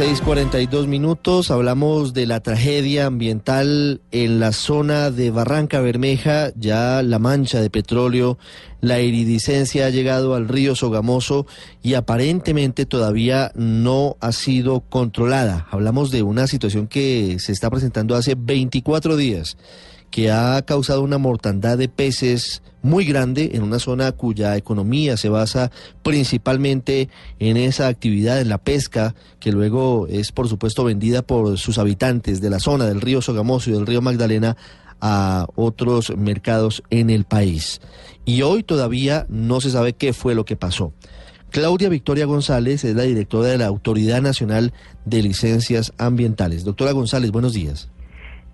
6:42 minutos. Hablamos de la tragedia ambiental en la zona de Barranca Bermeja. Ya la mancha de petróleo, la iridiscencia ha llegado al río Sogamoso y aparentemente todavía no ha sido controlada. Hablamos de una situación que se está presentando hace 24 días que ha causado una mortandad de peces muy grande en una zona cuya economía se basa principalmente en esa actividad, en la pesca, que luego es por supuesto vendida por sus habitantes de la zona del río Sogamoso y del río Magdalena a otros mercados en el país. Y hoy todavía no se sabe qué fue lo que pasó. Claudia Victoria González es la directora de la Autoridad Nacional de Licencias Ambientales. Doctora González, buenos días.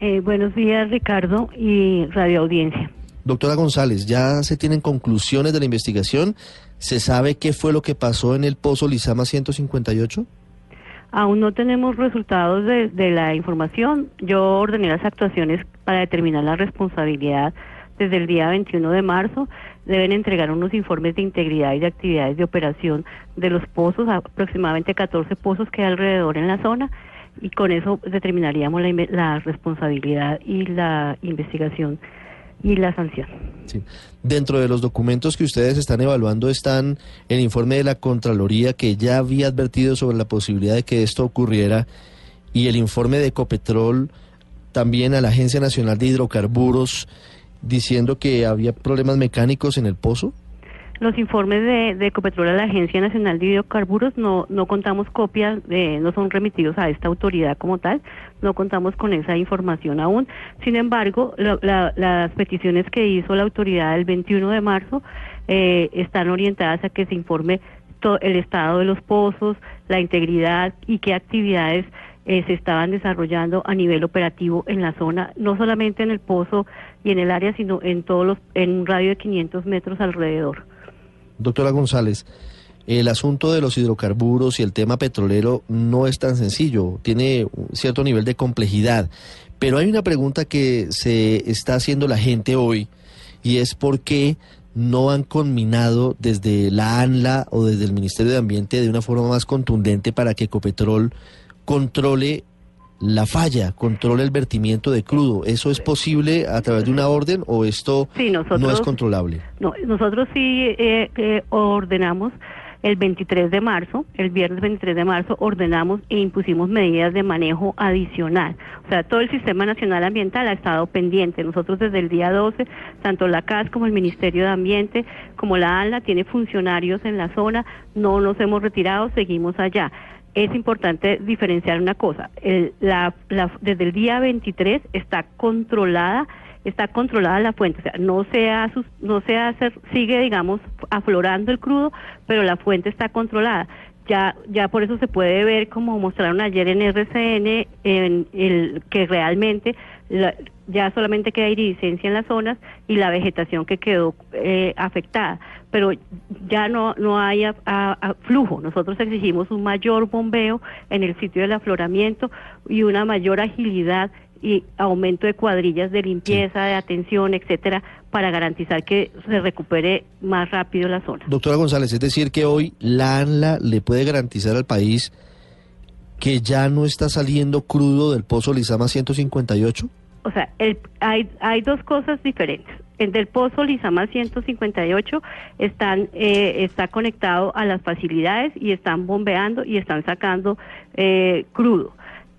Eh, buenos días, Ricardo y Radio Audiencia. Doctora González, ¿ya se tienen conclusiones de la investigación? ¿Se sabe qué fue lo que pasó en el pozo Lizama 158? Aún no tenemos resultados de, de la información. Yo ordené las actuaciones para determinar la responsabilidad desde el día 21 de marzo. Deben entregar unos informes de integridad y de actividades de operación de los pozos, aproximadamente 14 pozos que hay alrededor en la zona y con eso determinaríamos la, la, responsabilidad y la investigación y la sanción. Dentro de los documentos que ustedes están evaluando están el informe de la Contraloría que ya había advertido sobre la posibilidad de que esto ocurriera y el informe de Ecopetrol también a la Agencia Nacional de Hidrocarburos diciendo que había problemas mecánicos en el pozo. Los informes de, de Ecopetrol a la Agencia Nacional de Hidrocarburos no, no contamos copias, de, no son remitidos a esta autoridad como tal, no contamos con esa información aún. Sin embargo, la, la, las peticiones que hizo la autoridad el 21 de marzo eh, están orientadas a que se informe todo el estado de los pozos, la integridad y qué actividades eh, se estaban desarrollando a nivel operativo en la zona, no solamente en el pozo y en el área, sino en todos los, en un radio de 500 metros alrededor. Doctora González, el asunto de los hidrocarburos y el tema petrolero no es tan sencillo, tiene un cierto nivel de complejidad, pero hay una pregunta que se está haciendo la gente hoy y es por qué no han conminado desde la ANLA o desde el Ministerio de Ambiente de una forma más contundente para que Ecopetrol controle la falla, controle el vertimiento de crudo. ¿Eso es posible a través de una orden o esto sí, nosotros, no es controlable? No, nosotros sí eh, eh, ordenamos el 23 de marzo, el viernes 23 de marzo, ordenamos e impusimos medidas de manejo adicional. O sea, todo el Sistema Nacional Ambiental ha estado pendiente. Nosotros desde el día 12, tanto la CAS como el Ministerio de Ambiente, como la ANLA, tiene funcionarios en la zona, no nos hemos retirado, seguimos allá es importante diferenciar una cosa. El, la, desde el día 23 está controlada está controlada la fuente, o sea, no se hace, no se hace, sigue, digamos, aflorando el crudo, pero la fuente está controlada. Ya, ya por eso se puede ver, como mostraron ayer en RCN, en el, que realmente la, ya solamente queda iridiscencia en las zonas y la vegetación que quedó eh, afectada, pero ya no, no hay a, a, flujo. Nosotros exigimos un mayor bombeo en el sitio del afloramiento y una mayor agilidad y aumento de cuadrillas de limpieza, de atención, etcétera, para garantizar que se recupere más rápido la zona. Doctora González, es decir que hoy la ANLA le puede garantizar al país que ya no está saliendo crudo del pozo Lizama 158? O sea, el, hay, hay dos cosas diferentes. El del pozo Lizama 158 están, eh, está conectado a las facilidades y están bombeando y están sacando eh, crudo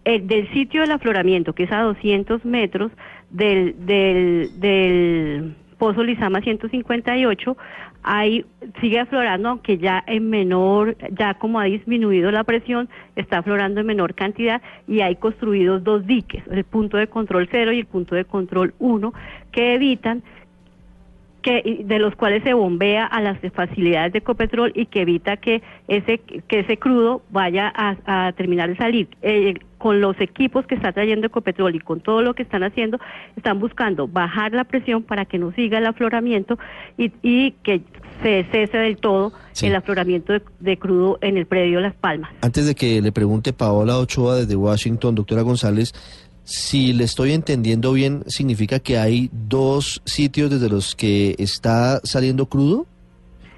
el, del sitio del afloramiento, que es a 200 metros del, del, del Pozo Lizama 158, ahí sigue aflorando, aunque ya en menor, ya como ha disminuido la presión, está aflorando en menor cantidad y hay construidos dos diques, el punto de control 0 y el punto de control 1, que evitan que de los cuales se bombea a las facilidades de Ecopetrol y que evita que ese que ese crudo vaya a, terminar de salir. Eh, con los equipos que está trayendo Ecopetrol y con todo lo que están haciendo, están buscando bajar la presión para que no siga el afloramiento y, y que se cese del todo el afloramiento de, crudo en el predio Las Palmas. Antes de que le pregunte Paola Ochoa desde Washington, doctora González, si le estoy entendiendo bien, ¿significa que hay dos sitios desde los que está saliendo crudo?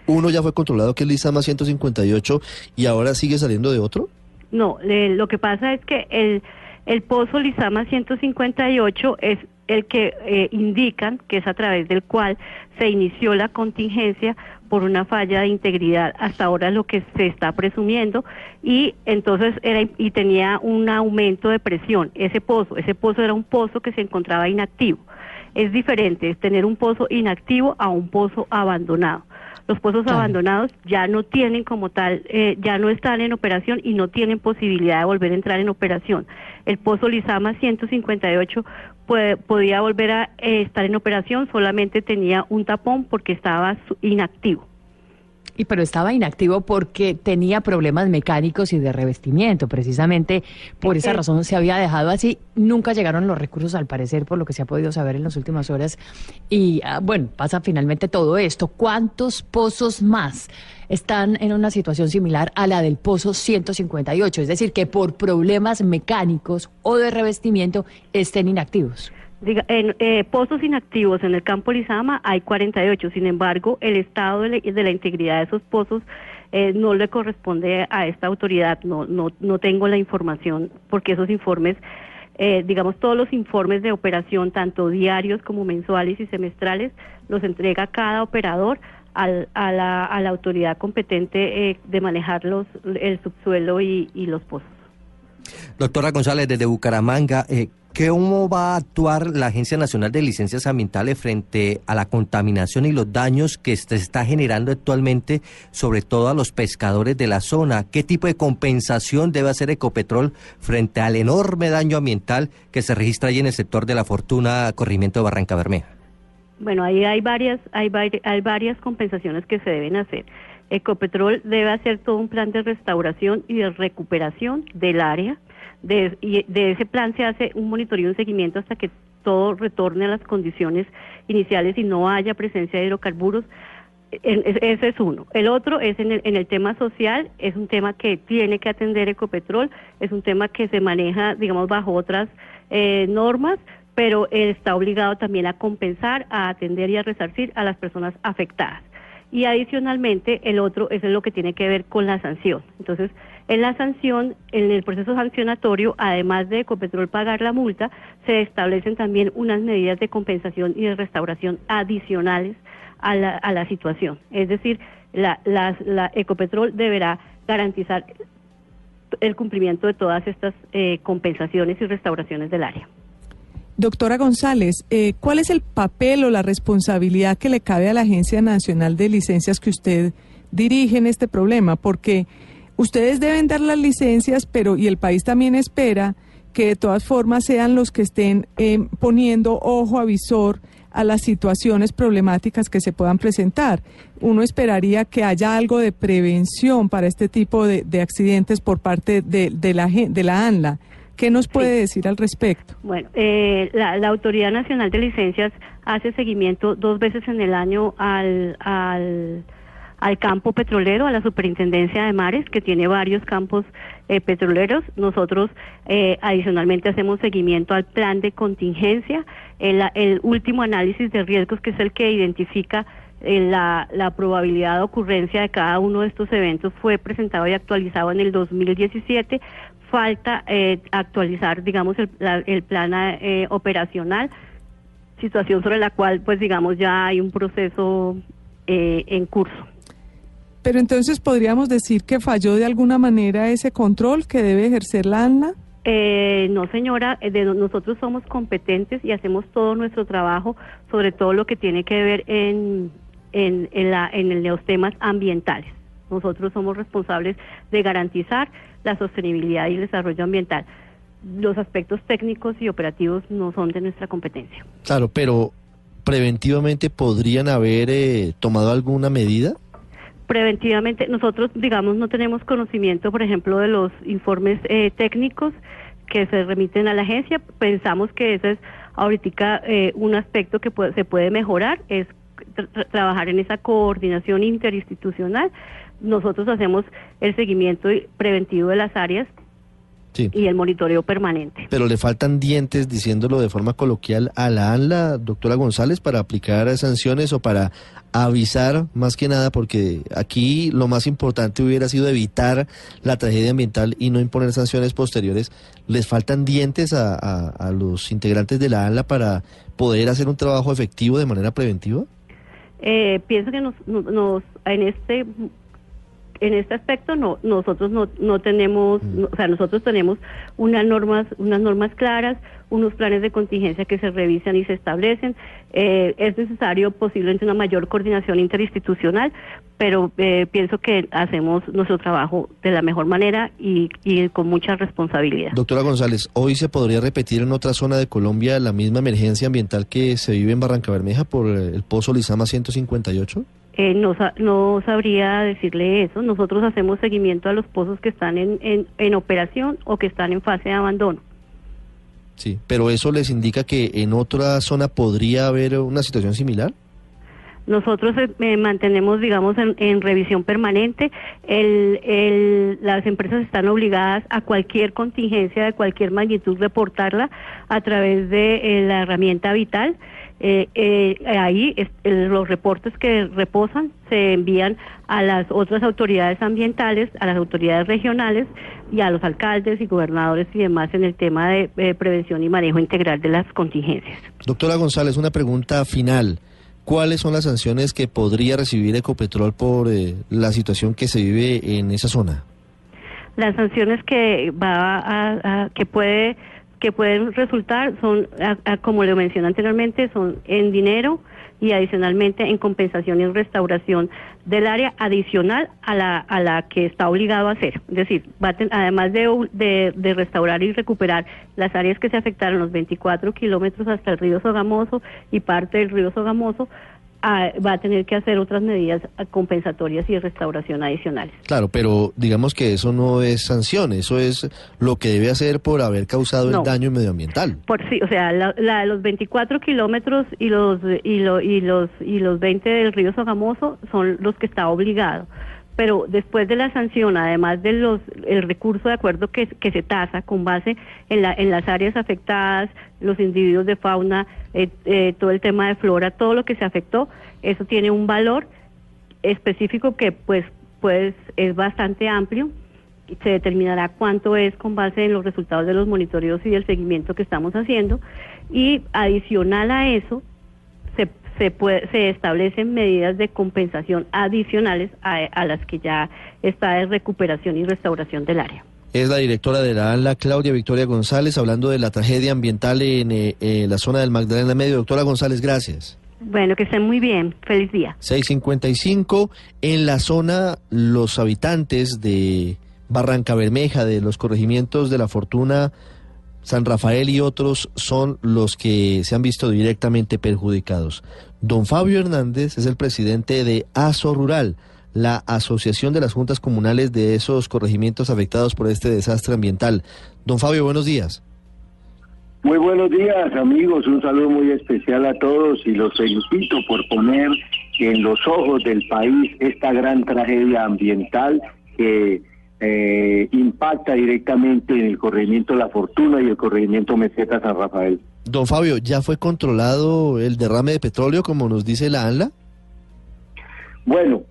Uno ya fue controlado, que es Lizama 158, y ahora sigue saliendo de otro? No, lo que pasa es que el, el pozo Lizama 158 es el que eh, indican que es a través del cual se inició la contingencia por una falla de integridad. Hasta ahora lo que se está presumiendo y entonces era y tenía un aumento de presión. Ese pozo ese pozo era un pozo que se encontraba inactivo. Es diferente tener un pozo inactivo a un pozo abandonado los pozos abandonados ya no tienen como tal, eh, ya no están en operación y no tienen posibilidad de volver a entrar en operación. El pozo Lizama 158 podía volver a eh, estar en operación, solamente tenía un tapón porque estaba inactivo. Y pero estaba inactivo porque tenía problemas mecánicos y de revestimiento, precisamente por esa razón se había dejado así. Nunca llegaron los recursos al parecer, por lo que se ha podido saber en las últimas horas. Y ah, bueno, pasa finalmente todo esto. ¿Cuántos pozos más están en una situación similar a la del pozo 158? Es decir, que por problemas mecánicos o de revestimiento estén inactivos. Diga, en eh, pozos inactivos en el campo Lizama hay 48, sin embargo, el estado de, la integridad de esos pozos eh, no le corresponde a esta autoridad, no, no, no tengo la información porque esos informes, eh, digamos, todos los informes de operación, tanto diarios como mensuales y semestrales, los entrega cada operador al, a, la, a la autoridad competente de manejar los, el subsuelo y, y los pozos. Doctora González, desde Bucaramanga, eh, ¿Cómo va a actuar la Agencia Nacional de Licencias Ambientales frente a la contaminación y los daños que se está generando actualmente, sobre todo a los pescadores de la zona? ¿Qué tipo de compensación debe hacer Ecopetrol frente al enorme daño ambiental que se registra ahí en el sector de la Fortuna Corrimiento de Barranca Bermeja? Bueno, ahí hay varias, hay, hay varias compensaciones que se deben hacer. Ecopetrol debe hacer todo un plan de restauración y de recuperación del área de, y de ese plan se hace un monitoreo y un seguimiento hasta que todo retorne a las condiciones iniciales y no haya presencia de hidrocarburos. Ese es uno. El otro es en el, en el tema social, es un tema que tiene que atender Ecopetrol, es un tema que se maneja, digamos, bajo otras eh, normas, pero está obligado también a compensar, a atender y a resarcir a las personas afectadas. Y adicionalmente, el otro es lo que tiene que ver con la sanción. Entonces, en la sanción, en el proceso sancionatorio, además de Ecopetrol pagar la multa, se establecen también unas medidas de compensación y de restauración adicionales a la, a la situación. Es decir, la, Ecopetrol deberá garantizar el cumplimiento de todas estas eh, compensaciones y restauraciones del área. Doctora González, eh, ¿cuál es el papel o la responsabilidad que le cabe a la Agencia Nacional de Licencias que usted dirige en este problema? Porque Ustedes deben dar las licencias, pero y el país también espera que de todas formas sean los que estén eh, poniendo ojo avisor a las situaciones problemáticas que se puedan presentar. Uno esperaría que haya algo de prevención para este tipo de, accidentes por parte de, la, de la ANLA. ¿Qué nos puede decir al respecto? Bueno, eh, la, Autoridad Nacional de Licencias hace seguimiento dos veces en el año al, al al campo petrolero, a la Superintendencia de Mares, que tiene varios campos eh, petroleros. Nosotros eh, adicionalmente hacemos seguimiento al plan de contingencia, el, último análisis de riesgos, que es el que identifica eh, la, probabilidad de ocurrencia de cada uno de estos eventos, fue presentado y actualizado en el 2017. Falta actualizar, digamos, el, el plan operacional, situación sobre la cual, pues, digamos, ya hay un proceso en curso. Pero entonces podríamos decir que falló de alguna manera ese control que debe ejercer la ANLA. Eh, no, señora, eh, nosotros somos competentes y hacemos todo nuestro trabajo, sobre todo lo que tiene que ver en, en, la, en los temas ambientales. Nosotros somos responsables de garantizar la sostenibilidad y el desarrollo ambiental. Los aspectos técnicos y operativos no son de nuestra competencia. Claro, pero preventivamente podrían haber eh, tomado alguna medida? Preventivamente, nosotros, digamos, no tenemos conocimiento, por ejemplo, de los informes eh, técnicos que se remiten a la agencia. Pensamos que ese es ahorita eh, un aspecto que puede- se puede mejorar, es tra- tra- trabajar en esa coordinación interinstitucional. Nosotros hacemos el seguimiento preventivo de las áreas Sí. y el monitoreo permanente. Pero le faltan dientes, diciéndolo de forma coloquial, a la ANLA, doctora González, para aplicar sanciones o para avisar más que nada, porque aquí lo más importante hubiera sido evitar la tragedia ambiental y no imponer sanciones posteriores. ¿Les faltan dientes a, a- a los integrantes de la ANLA para poder hacer un trabajo efectivo de manera preventiva? Eh, pienso que nos, nos- nos- en este en este aspecto no nosotros no, no tenemos no- o sea nosotros tenemos unas normas unas normas claras unos planes de contingencia que se revisan y se establecen. Eh, es necesario posiblemente una mayor coordinación interinstitucional pero eh, pienso que hacemos nuestro trabajo de la mejor manera y, y con mucha responsabilidad. Doctora González, ¿hoy se podría repetir en otra zona de Colombia la misma emergencia ambiental que se vive en Barranca Bermeja por el pozo Lizama 158? Eh, no, no sabría decirle eso. Nosotros hacemos seguimiento a los pozos que están en, en, en operación o que están en fase de abandono. Sí, pero eso les indica que en otra zona podría haber una situación similar. Nosotros eh, eh, mantenemos, digamos, en, en revisión permanente. El, el- las empresas están obligadas a cualquier contingencia de cualquier magnitud reportarla a través de eh, la herramienta vital. Eh, eh, ahí es- eh, los reportes que reposan se envían a las otras autoridades ambientales, a las autoridades regionales y a los alcaldes y gobernadores y demás en el tema de eh, prevención y manejo integral de las contingencias. Doctora González, una pregunta final. ¿Cuáles son las sanciones que podría recibir Ecopetrol por eh, la situación que se vive en esa zona? las sanciones que va a, a- que puede que pueden resultar son a- como le mencioné anteriormente son en dinero y adicionalmente en compensación y en restauración del área adicional a la a la que está obligado a hacer. Es decir va a ten- además de, de de restaurar y recuperar las áreas que se afectaron los 24 kilómetros hasta el río Sogamoso y parte del río Sogamoso ah, va a tener que hacer otras medidas compensatorias y de restauración adicionales Claro, pero digamos que eso no es sanción, eso es lo que debe hacer por haber causado No. el daño medioambiental. Por sí, o sea, la, la- los 24 kilómetros y los y, lo- y los y los 20 del río Sogamoso son los que está obligado. Pero después de la sanción, además de recurso de acuerdo que, se tasa con base en, la, en las áreas afectadas, los individuos de fauna, eh, eh, todo el tema de flora, todo lo que se afectó, eso tiene un valor específico que pues pues es bastante amplio. Se determinará cuánto es con base en los resultados de los monitoreos y del seguimiento que estamos haciendo. Y adicional a eso se puede, se establecen medidas de compensación adicionales a, a las que ya está de recuperación y restauración del área. Es la directora de la ANLA, Claudia Victoria González, hablando de la tragedia ambiental en eh, eh, la zona del Magdalena Medio. Doctora González, gracias. Bueno, que estén muy bien. Feliz día. 655. En la zona, los habitantes de Barranca Bermeja, de los corregimientos de la Fortuna, San Rafael y otros son los que se han visto directamente perjudicados. Don Fabio Hernández es el presidente de ASO Rural, la Asociación de las Juntas Comunales de esos corregimientos afectados por este desastre ambiental. Don Fabio, buenos días. Muy buenos días amigos, un saludo muy especial a todos y los felicito por poner en los ojos del país esta gran tragedia ambiental que eh, impacta directamente en el corregimiento La Fortuna y el corregimiento Meseta San Rafael. Don Fabio, ¿ya fue controlado el derrame de petróleo como nos dice la ANLA? Bueno,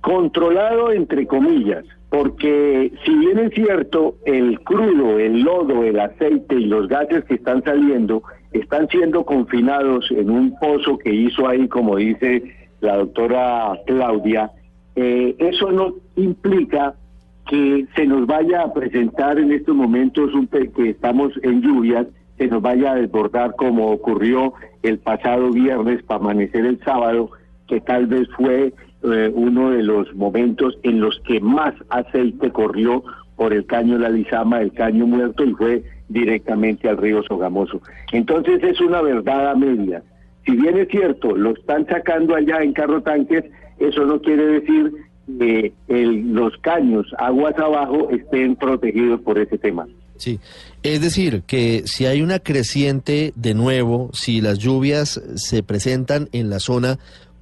controlado entre comillas, porque si bien es cierto, el crudo, el lodo, el aceite y los gases que están saliendo están siendo confinados en un pozo que hizo ahí, como dice la doctora Claudia, eh, eso no implica que se nos vaya a presentar en estos momentos un pe- que estamos en lluvias, se nos vaya a desbordar como ocurrió el pasado viernes para amanecer el sábado, que tal vez fue eh, uno de los momentos en los que más aceite corrió por el caño La Lizama, el caño muerto, y fue directamente al río Sogamoso. Entonces es una verdad a media. Si bien es cierto, lo están sacando allá en carro tanques, eso no quiere decir que el- los caños aguas abajo estén protegidos por ese tema. Sí, es decir, que si hay una creciente de nuevo, si las lluvias se presentan en la zona,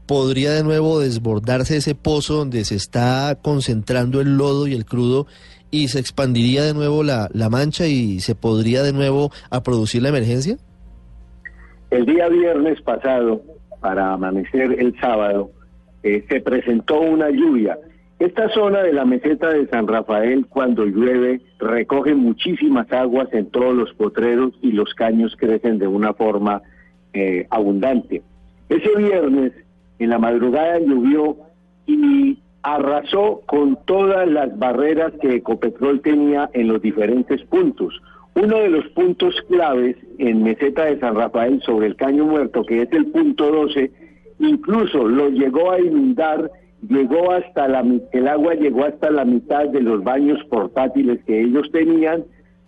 podría de nuevo desbordarse ese pozo donde se está concentrando el lodo y el crudo y se expandiría de nuevo la, la mancha y se podría de nuevo a producir la emergencia. El día viernes pasado, para amanecer el sábado, eh, se presentó una lluvia. Esta zona de la meseta de San Rafael, cuando llueve, recoge muchísimas aguas en todos los potreros y los caños crecen de una forma eh, abundante. Ese viernes, en la madrugada llovió y arrasó con todas las barreras que Ecopetrol tenía en los diferentes puntos. Uno de los puntos claves en Meseta de San Rafael sobre el Caño Muerto, que es el punto 12, incluso lo llegó a inundar, llegó hasta la el agua llegó hasta la mitad de los baños portátiles que ellos tenían,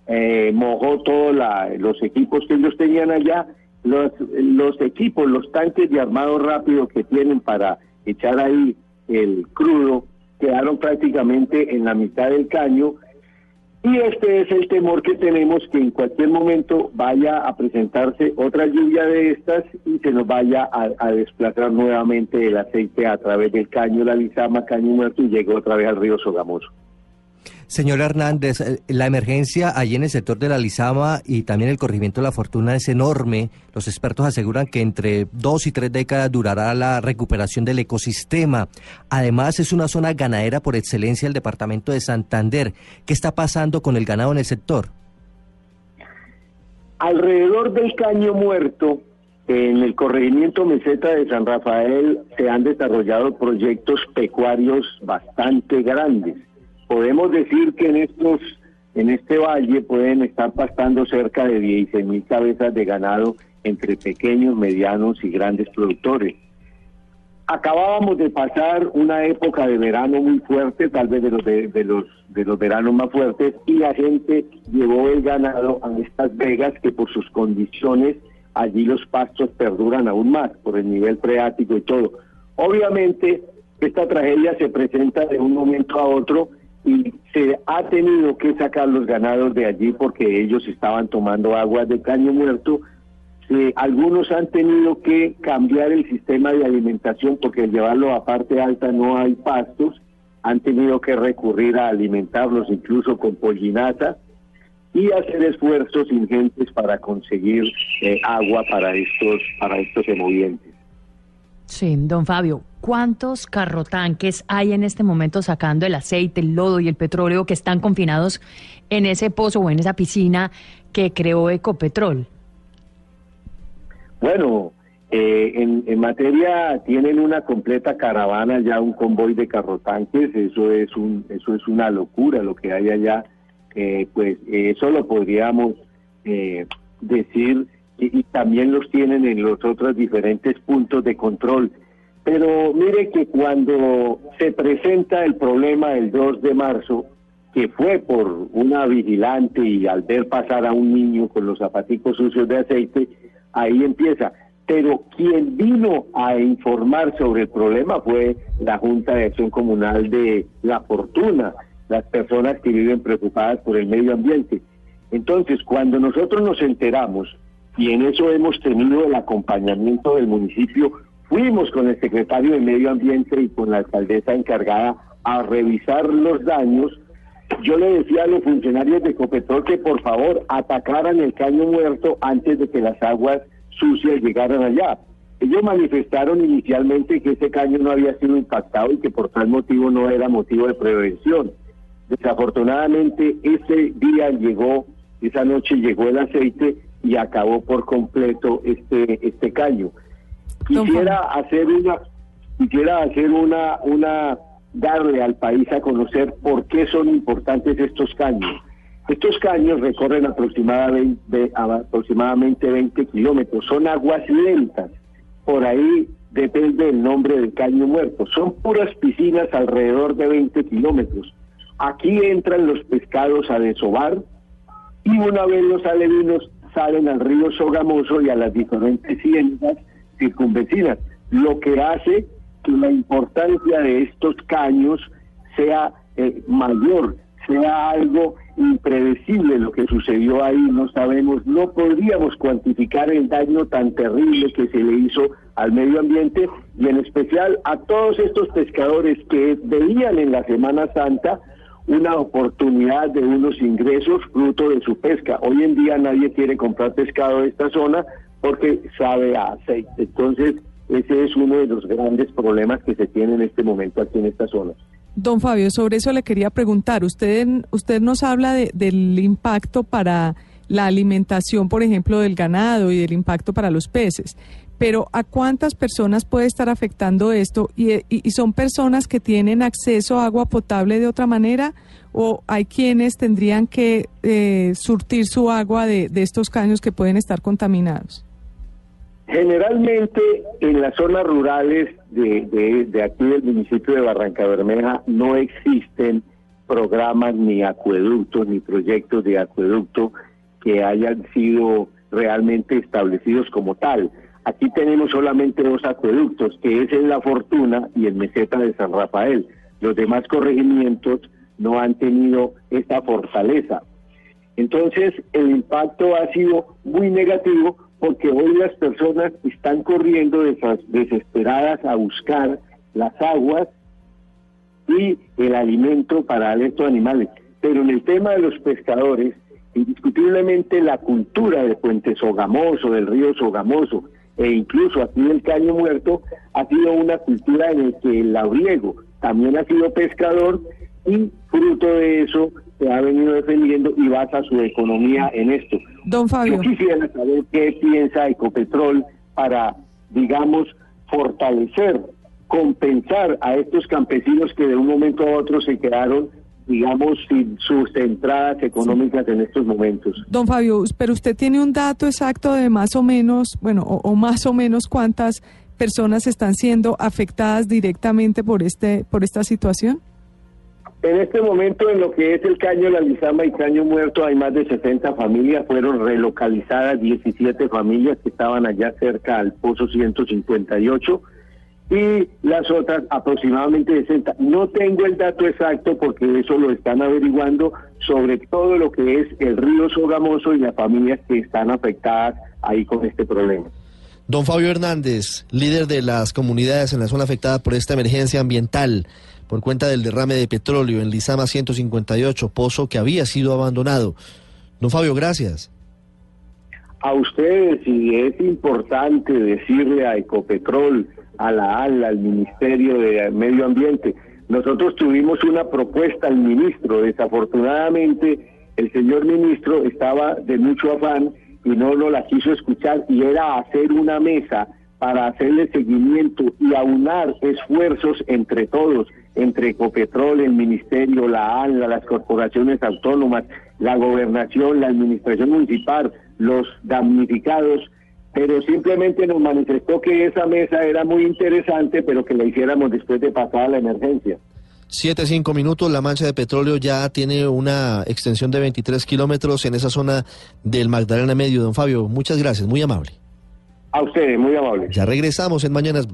eh, mojó todos los equipos que ellos tenían allá, los, los equipos, los tanques de armado rápido que tienen para echar ahí el crudo, quedaron prácticamente en la mitad del caño y este es el temor que tenemos que en cualquier momento vaya a presentarse otra lluvia de estas y se nos vaya a, desplazar nuevamente el aceite a través del caño La Lizama, caño muerto y llegue otra vez al río Sogamoso. Señor Hernández, eh, la emergencia allí en el sector de la Lizama y también el corregimiento de la fortuna es enorme. Los expertos aseguran que entre dos y tres décadas durará la recuperación del ecosistema. Además, es una zona ganadera por excelencia el departamento de Santander. ¿Qué está pasando con el ganado en el sector? Alrededor del caño muerto, en el corregimiento meseta de San Rafael, se han desarrollado proyectos pecuarios bastante grandes. Podemos decir que en estos, en este valle pueden estar pastando cerca de 16 mil cabezas de ganado entre pequeños, medianos y grandes productores. Acabábamos de pasar una época de verano muy fuerte, tal vez de los de, los de los veranos más fuertes, y la gente llevó el ganado a estas vegas que por sus condiciones allí los pastos perduran aún más por el nivel freático y todo. Obviamente esta tragedia se presenta de un momento a otro y se ha tenido que sacar los ganados de allí porque ellos estaban tomando aguas de caño muerto. Eh, algunos han tenido que cambiar el sistema de alimentación porque al llevarlo a parte alta no hay pastos. Han tenido que recurrir a alimentarlos incluso con pollinaza y hacer esfuerzos ingentes para conseguir eh, agua para estos para estos emovientes. Sí, don Fabio, ¿cuántos carrotanques hay en este momento sacando el aceite, el lodo y el petróleo que están confinados en ese pozo o en esa piscina que creó Ecopetrol? Bueno, eh, en, materia tienen una completa caravana ya un convoy de carrotanques, eso es un eso es una locura lo que hay allá, eh, pues eh, eso lo podríamos eh, decir y, también los tienen en los otros diferentes puntos de control. Pero mire que cuando se presenta el problema el 2 de marzo, que fue por una vigilante y al ver pasar a un niño con los zapaticos sucios de aceite, ahí empieza. Pero quien vino a informar sobre el problema fue la Junta de Acción Comunal de La Fortuna, las personas que viven preocupadas por el medio ambiente. Entonces, cuando nosotros nos enteramos, y en eso hemos tenido el acompañamiento del municipio, fuimos con el secretario de Medio Ambiente y con la alcaldesa encargada a revisar los daños. Yo le decía a los funcionarios de Ecopetrol que por favor atacaran el caño muerto antes de que las aguas sucias llegaran allá. Ellos manifestaron inicialmente que ese caño no había sido impactado y que por tal motivo no era motivo de prevención. Desafortunadamente ese día llegó, esa noche llegó el aceite y acabó por completo este este caño. Quisiera hacer una quisiera hacer una una darle al país a conocer por qué son importantes estos caños. Estos caños recorren aproximadamente, aproximadamente 20 kilómetros, son aguas lentas, por ahí depende el nombre del caño muerto, son puras piscinas alrededor de 20 kilómetros. Aquí entran los pescados a desovar y una vez los alevinos salen al río Sogamoso y a las diferentes ciénagas circunvecinas, lo que hace que la importancia de estos caños sea eh, mayor, sea algo impredecible. Lo que sucedió ahí, no sabemos, no podríamos cuantificar el daño tan terrible que se le hizo al medio ambiente y en especial a todos estos pescadores que veían en la Semana Santa una oportunidad de unos ingresos fruto de su pesca. Hoy en día nadie quiere comprar pescado de esta zona porque sabe a aceite. Entonces, ese es uno de los grandes problemas que se tiene en este momento aquí en esta zona. Don Fabio, sobre eso le quería preguntar. Usted, usted nos habla de, del impacto para la alimentación, por ejemplo, del ganado y del impacto para los peces. Pero ¿a cuántas personas puede estar afectando esto? ¿Y, son personas que tienen acceso a agua potable de otra manera? ¿O hay quienes tendrían que eh, surtir su agua de, de estos caños que pueden estar contaminados? Generalmente en las zonas rurales de, de, aquí del municipio de Barranca Bermeja no existen programas ni acueductos ni proyectos de acueducto que hayan sido realmente establecidos como tal. Aquí tenemos solamente dos acueductos, que es en La Fortuna y en Meseta de San Rafael. Los demás corregimientos no han tenido esta fortaleza. Entonces, el impacto ha sido muy negativo porque hoy las personas están corriendo desesperadas a buscar las aguas y el alimento para estos animales. Pero en el tema de los pescadores, indiscutiblemente la cultura de Puente Sogamoso, del río Sogamoso, e incluso aquí del Caño Muerto, ha sido una cultura en la que el labriego también ha sido pescador y fruto de eso se ha venido defendiendo y basa su economía en esto. Don Fabio. Yo quisiera saber qué piensa Ecopetrol para, digamos, fortalecer, compensar a estos campesinos que de un momento a otro se quedaron digamos, sin sus entradas económicas en estos momentos. Don Fabio, pero usted tiene un dato exacto de más o menos, bueno, o, o más o menos cuántas personas están siendo afectadas directamente por este por esta situación? En este momento, en lo que es el Caño La Lizama y Caño Muerto, hay más de 60 familias. Fueron relocalizadas 17 familias que estaban allá cerca al Pozo 158 y las otras aproximadamente 60. No tengo el dato exacto porque eso lo están averiguando sobre todo lo que es el río Sogamoso y las familias que están afectadas ahí con este problema. Don Fabio Hernández, líder de las comunidades en la zona afectada por esta emergencia ambiental por cuenta del derrame de petróleo en Lizama 158, pozo que había sido abandonado. Don Fabio, gracias. A ustedes, y es importante decirle a Ecopetrol, a la ALA, al Ministerio de Medio Ambiente, nosotros tuvimos una propuesta al ministro, desafortunadamente el señor ministro estaba de mucho afán y no lo la quiso escuchar y era hacer una mesa para hacerle seguimiento y aunar esfuerzos entre todos, entre Ecopetrol, el Ministerio, la ANLA, las corporaciones autónomas, la gobernación, la administración municipal, los damnificados, pero simplemente nos manifestó que esa mesa era muy interesante, pero que la hiciéramos después de pasar la emergencia. Siete, cinco minutos, la mancha de petróleo ya tiene una extensión de 23 kilómetros en esa zona del Magdalena Medio. Don Fabio, muchas gracias, muy amable. A ustedes, muy amable. Ya regresamos en Mañanas.